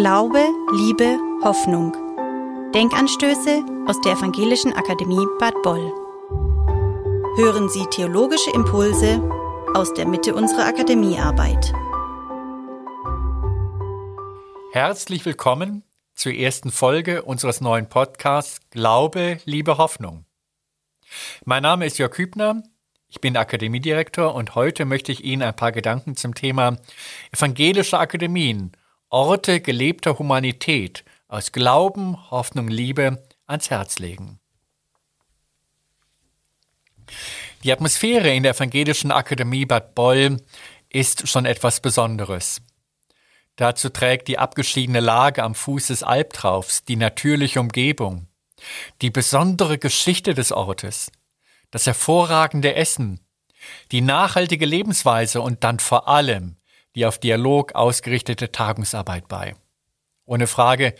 Glaube, Liebe, Hoffnung. Denkanstöße aus der Evangelischen Akademie Bad Boll. Hören Sie theologische Impulse aus der Mitte unserer Akademiearbeit. Herzlich willkommen zur ersten Folge unseres neuen Podcasts Glaube, Liebe, Hoffnung. Mein Name ist Jörg Hübner, ich bin Akademiedirektor und heute möchte ich Ihnen ein paar Gedanken zum Thema evangelische Akademien Orte gelebter Humanität aus Glauben, Hoffnung, Liebe ans Herz legen. Die Atmosphäre in der Evangelischen Akademie Bad Boll ist schon etwas Besonderes. Dazu trägt die abgeschiedene Lage am Fuß des Albtraufs, die natürliche Umgebung, die besondere Geschichte des Ortes, das hervorragende Essen, die nachhaltige Lebensweise und dann vor allem die auf Dialog ausgerichtete Tagungsarbeit bei. Ohne Frage,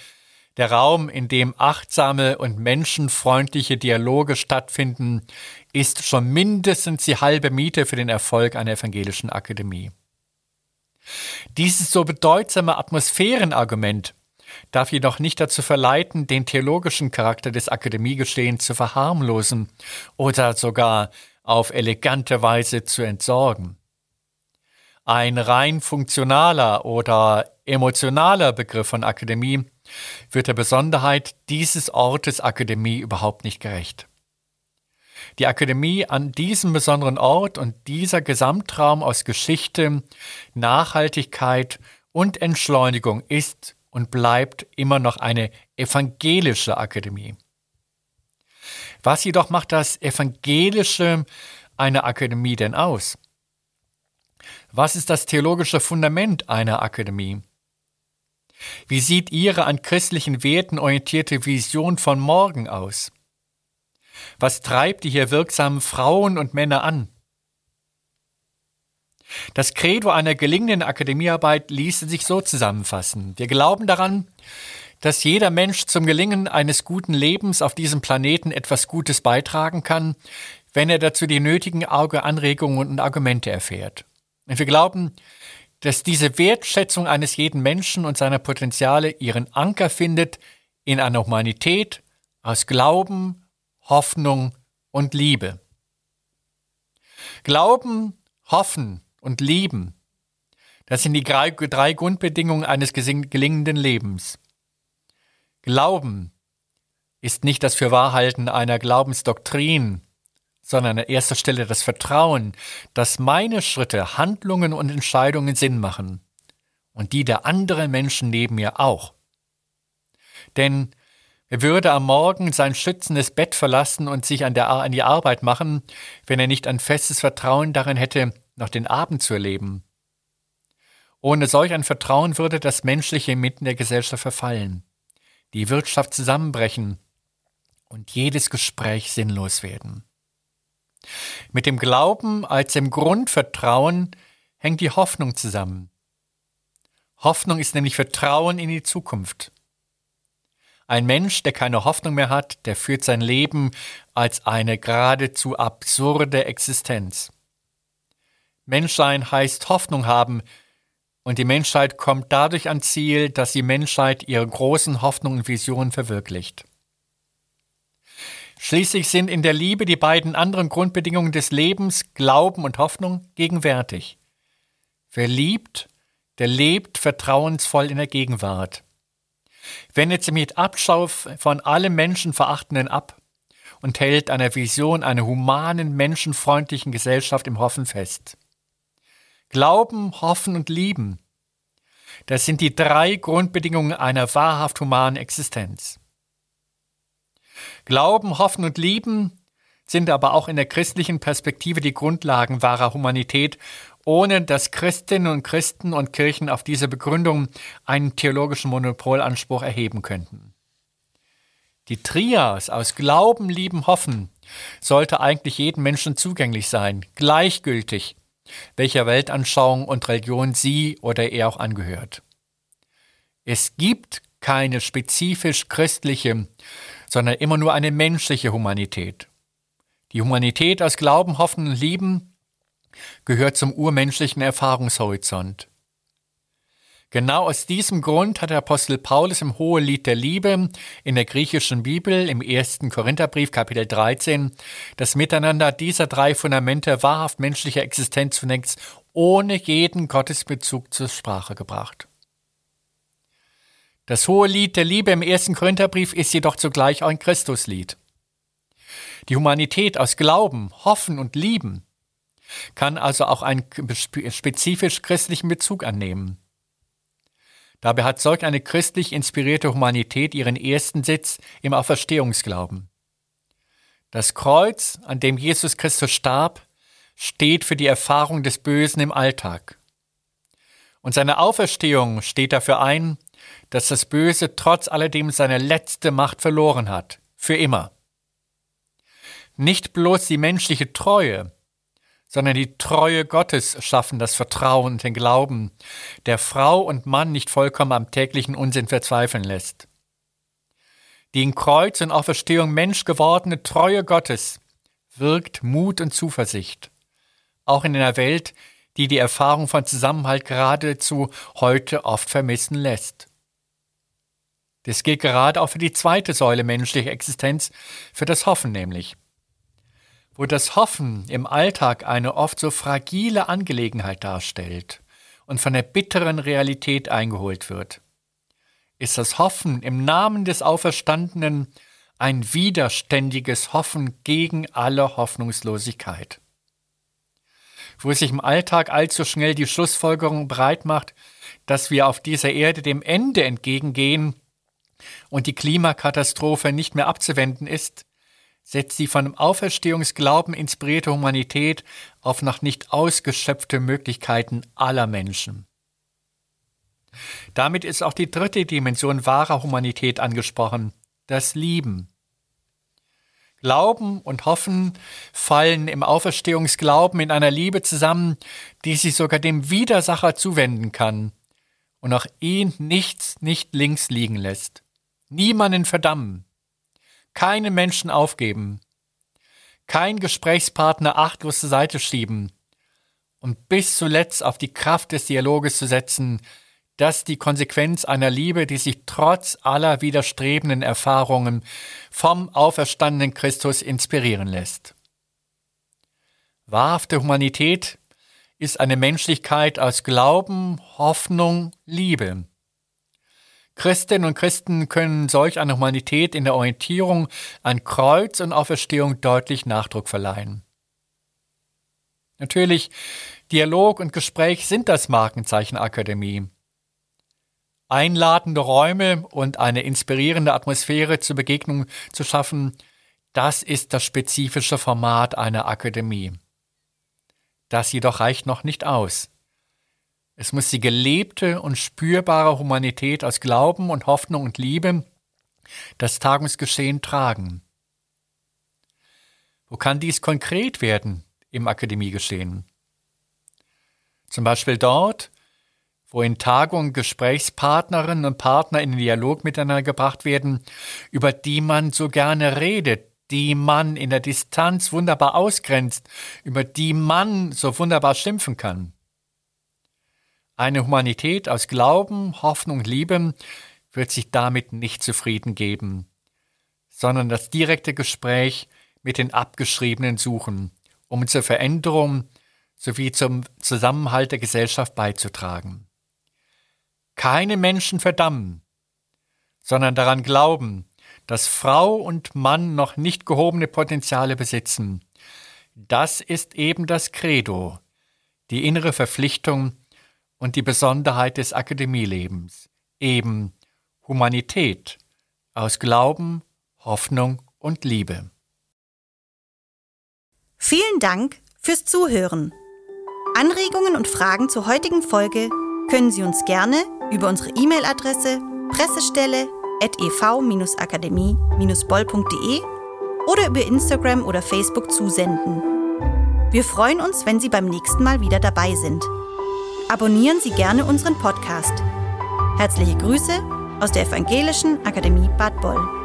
der Raum, in dem achtsame und menschenfreundliche Dialoge stattfinden, ist schon mindestens die halbe Miete für den Erfolg einer evangelischen Akademie. Dieses so bedeutsame Atmosphärenargument darf jedoch nicht dazu verleiten, den theologischen Charakter des Akademiegeschehens zu verharmlosen oder sogar auf elegante Weise zu entsorgen. Ein rein funktionaler oder emotionaler Begriff von Akademie wird der Besonderheit dieses Ortes Akademie überhaupt nicht gerecht. Die Akademie an diesem besonderen Ort und dieser Gesamtraum aus Geschichte, Nachhaltigkeit und Entschleunigung ist und bleibt immer noch eine evangelische Akademie. Was jedoch macht das Evangelische einer Akademie denn aus? Was ist das theologische Fundament einer Akademie? Wie sieht Ihre an christlichen Werten orientierte Vision von morgen aus? Was treibt die hier wirksamen Frauen und Männer an? Das Credo einer gelingenden Akademiearbeit ließe sich so zusammenfassen. Wir glauben daran, dass jeder Mensch zum Gelingen eines guten Lebens auf diesem Planeten etwas Gutes beitragen kann, wenn er dazu die nötigen Anregungen und Argumente erfährt. Und wir glauben, dass diese Wertschätzung eines jeden Menschen und seiner Potenziale ihren Anker findet in einer Humanität aus Glauben, Hoffnung und Liebe. Glauben, Hoffen und Lieben, das sind die drei, Grundbedingungen eines gelingenden Lebens. Glauben ist nicht das Fürwahrhalten einer Glaubensdoktrin, sondern an erster Stelle das Vertrauen, dass meine Schritte, Handlungen und Entscheidungen Sinn machen und die der anderen Menschen neben mir auch. Denn er würde am Morgen sein schützendes Bett verlassen und sich an, der, an die Arbeit machen, wenn er nicht ein festes Vertrauen darin hätte, noch den Abend zu erleben. Ohne solch ein Vertrauen würde das Menschliche mitten der Gesellschaft verfallen, die Wirtschaft zusammenbrechen und jedes Gespräch sinnlos werden. Mit dem Glauben als dem Grundvertrauen hängt die Hoffnung zusammen. Hoffnung ist nämlich Vertrauen in die Zukunft. Ein Mensch, der keine Hoffnung mehr hat, der führt sein Leben als eine geradezu absurde Existenz. Menschsein heißt Hoffnung haben, und die Menschheit kommt dadurch ans Ziel, dass die Menschheit ihre großen Hoffnungen und Visionen verwirklicht. Schließlich sind in der Liebe die beiden anderen Grundbedingungen des Lebens, Glauben und Hoffnung, gegenwärtig. Wer liebt, der lebt vertrauensvoll in der Gegenwart. Wendet sich mit Abschau von allem Menschenverachtenden ab und hält der Vision einer humanen, menschenfreundlichen Gesellschaft im Hoffen fest. Glauben, Hoffen und Lieben. Das sind die drei Grundbedingungen einer wahrhaft humanen Existenz. Glauben, Hoffen und Lieben sind aber auch in der christlichen Perspektive die Grundlagen wahrer Humanität, ohne dass Christinnen und Christen und Kirchen auf diese Begründung einen theologischen Monopolanspruch erheben könnten. Die Trias aus Glauben, Lieben, Hoffen sollte eigentlich jedem Menschen zugänglich sein, gleichgültig, welcher Weltanschauung und Religion sie oder er auch angehört. Es gibt keine spezifisch christliche sondern immer nur eine menschliche Humanität. Die Humanität aus Glauben, Hoffen und Lieben gehört zum urmenschlichen Erfahrungshorizont. Genau aus diesem Grund hat der Apostel Paulus im Hohelied der Liebe in der griechischen Bibel im ersten Korintherbrief Kapitel 13 das Miteinander dieser drei Fundamente wahrhaft menschlicher Existenz zunächst ohne jeden Gottesbezug zur Sprache gebracht. Das Hohelied der Liebe im ersten Korintherbrief ist jedoch zugleich auch ein Christuslied. Die Humanität aus Glauben, Hoffen und Lieben kann also auch einen spezifisch christlichen Bezug annehmen. Dabei hat solch eine christlich inspirierte Humanität ihren ersten Sitz im Auferstehungsglauben. Das Kreuz, an dem Jesus Christus starb, steht für die Erfahrung des Bösen im Alltag. Und seine Auferstehung steht dafür ein, dass das Böse trotz alledem seine letzte Macht verloren hat, für immer. Nicht bloß die menschliche Treue, sondern die Treue Gottes schaffen das Vertrauen und den Glauben, der Frau und Mann nicht vollkommen am täglichen Unsinn verzweifeln lässt. Die in Kreuz und Auferstehung Mensch gewordene Treue Gottes wirkt Mut und Zuversicht, auch in einer Welt, die die Erfahrung von Zusammenhalt geradezu heute oft vermissen lässt. Das gilt gerade auch für die zweite Säule menschlicher Existenz, für das Hoffen nämlich wo das Hoffen im Alltag eine oft so fragile Angelegenheit darstellt und von der bitteren Realität eingeholt wird, ist das Hoffen im Namen des Auferstandenen ein widerständiges Hoffen gegen alle Hoffnungslosigkeit. Wo sich im Alltag allzu schnell die Schlussfolgerung breit macht, dass wir auf dieser Erde dem Ende entgegengehen und die Klimakatastrophe nicht mehr abzuwenden ist, setzt die von dem Auferstehungsglauben inspirierte Humanität auf noch nicht ausgeschöpfte Möglichkeiten aller Menschen. Damit ist auch die dritte Dimension wahrer Humanität angesprochen, das Lieben. Glauben und Hoffen fallen im Auferstehungsglauben in einer Liebe zusammen, die sich sogar dem Widersacher zuwenden kann und auch ihn nichts nicht links liegen lässt. Niemanden verdammen, keinen Menschen aufgeben, kein Gesprächspartner achtlos zur Seite schieben und bis zuletzt auf die Kraft des Dialoges zu setzen, das die Konsequenz einer Liebe, die sich trotz aller widerstrebenden Erfahrungen vom auferstandenen Christus inspirieren lässt. Wahrhafte Humanität ist eine Menschlichkeit aus Glauben, Hoffnung, Liebe. Christinnen und Christen können solch eine Humanität in der Orientierung an Kreuz und Auferstehung deutlich Nachdruck verleihen. Natürlich, Dialog und Gespräch sind das Markenzeichen Akademie. Einladende Räume und eine inspirierende Atmosphäre zur Begegnung zu schaffen, das ist das spezifische Format einer Akademie. Das jedoch reicht noch nicht aus. Es muss die gelebte und spürbare Humanität aus Glauben und Hoffnung und Liebe das Tagungsgeschehen tragen. Wo kann dies konkret werden im Akademiegeschehen? Zum Beispiel dort, wo in Tagungen Gesprächspartnerinnen und Partner in den Dialog miteinander gebracht werden, über die man so gerne redet, die man in der Distanz wunderbar ausgrenzt, über die man so wunderbar schimpfen kann. Eine Humanität aus Glauben, Hoffnung, Liebe wird sich damit nicht zufrieden geben, sondern das direkte Gespräch mit den Abgeschriebenen suchen, um zur Veränderung sowie zum Zusammenhalt der Gesellschaft beizutragen. Keine Menschen verdammen, sondern daran glauben, dass Frau und Mann noch nicht gehobene Potenziale besitzen. Das ist eben das Credo, die innere Verpflichtung und die Besonderheit des Akademielebens, eben Humanität aus Glauben, Hoffnung und Liebe. Vielen Dank fürs Zuhören. Anregungen und Fragen zur heutigen Folge können Sie uns gerne über unsere E-Mail-Adresse pressestelle.ev-akademie-boll.de oder über Instagram oder Facebook zusenden. Wir freuen uns, wenn Sie beim nächsten Mal wieder dabei sind. Abonnieren Sie gerne unseren Podcast. Herzliche Grüße aus der Evangelischen Akademie Bad Boll.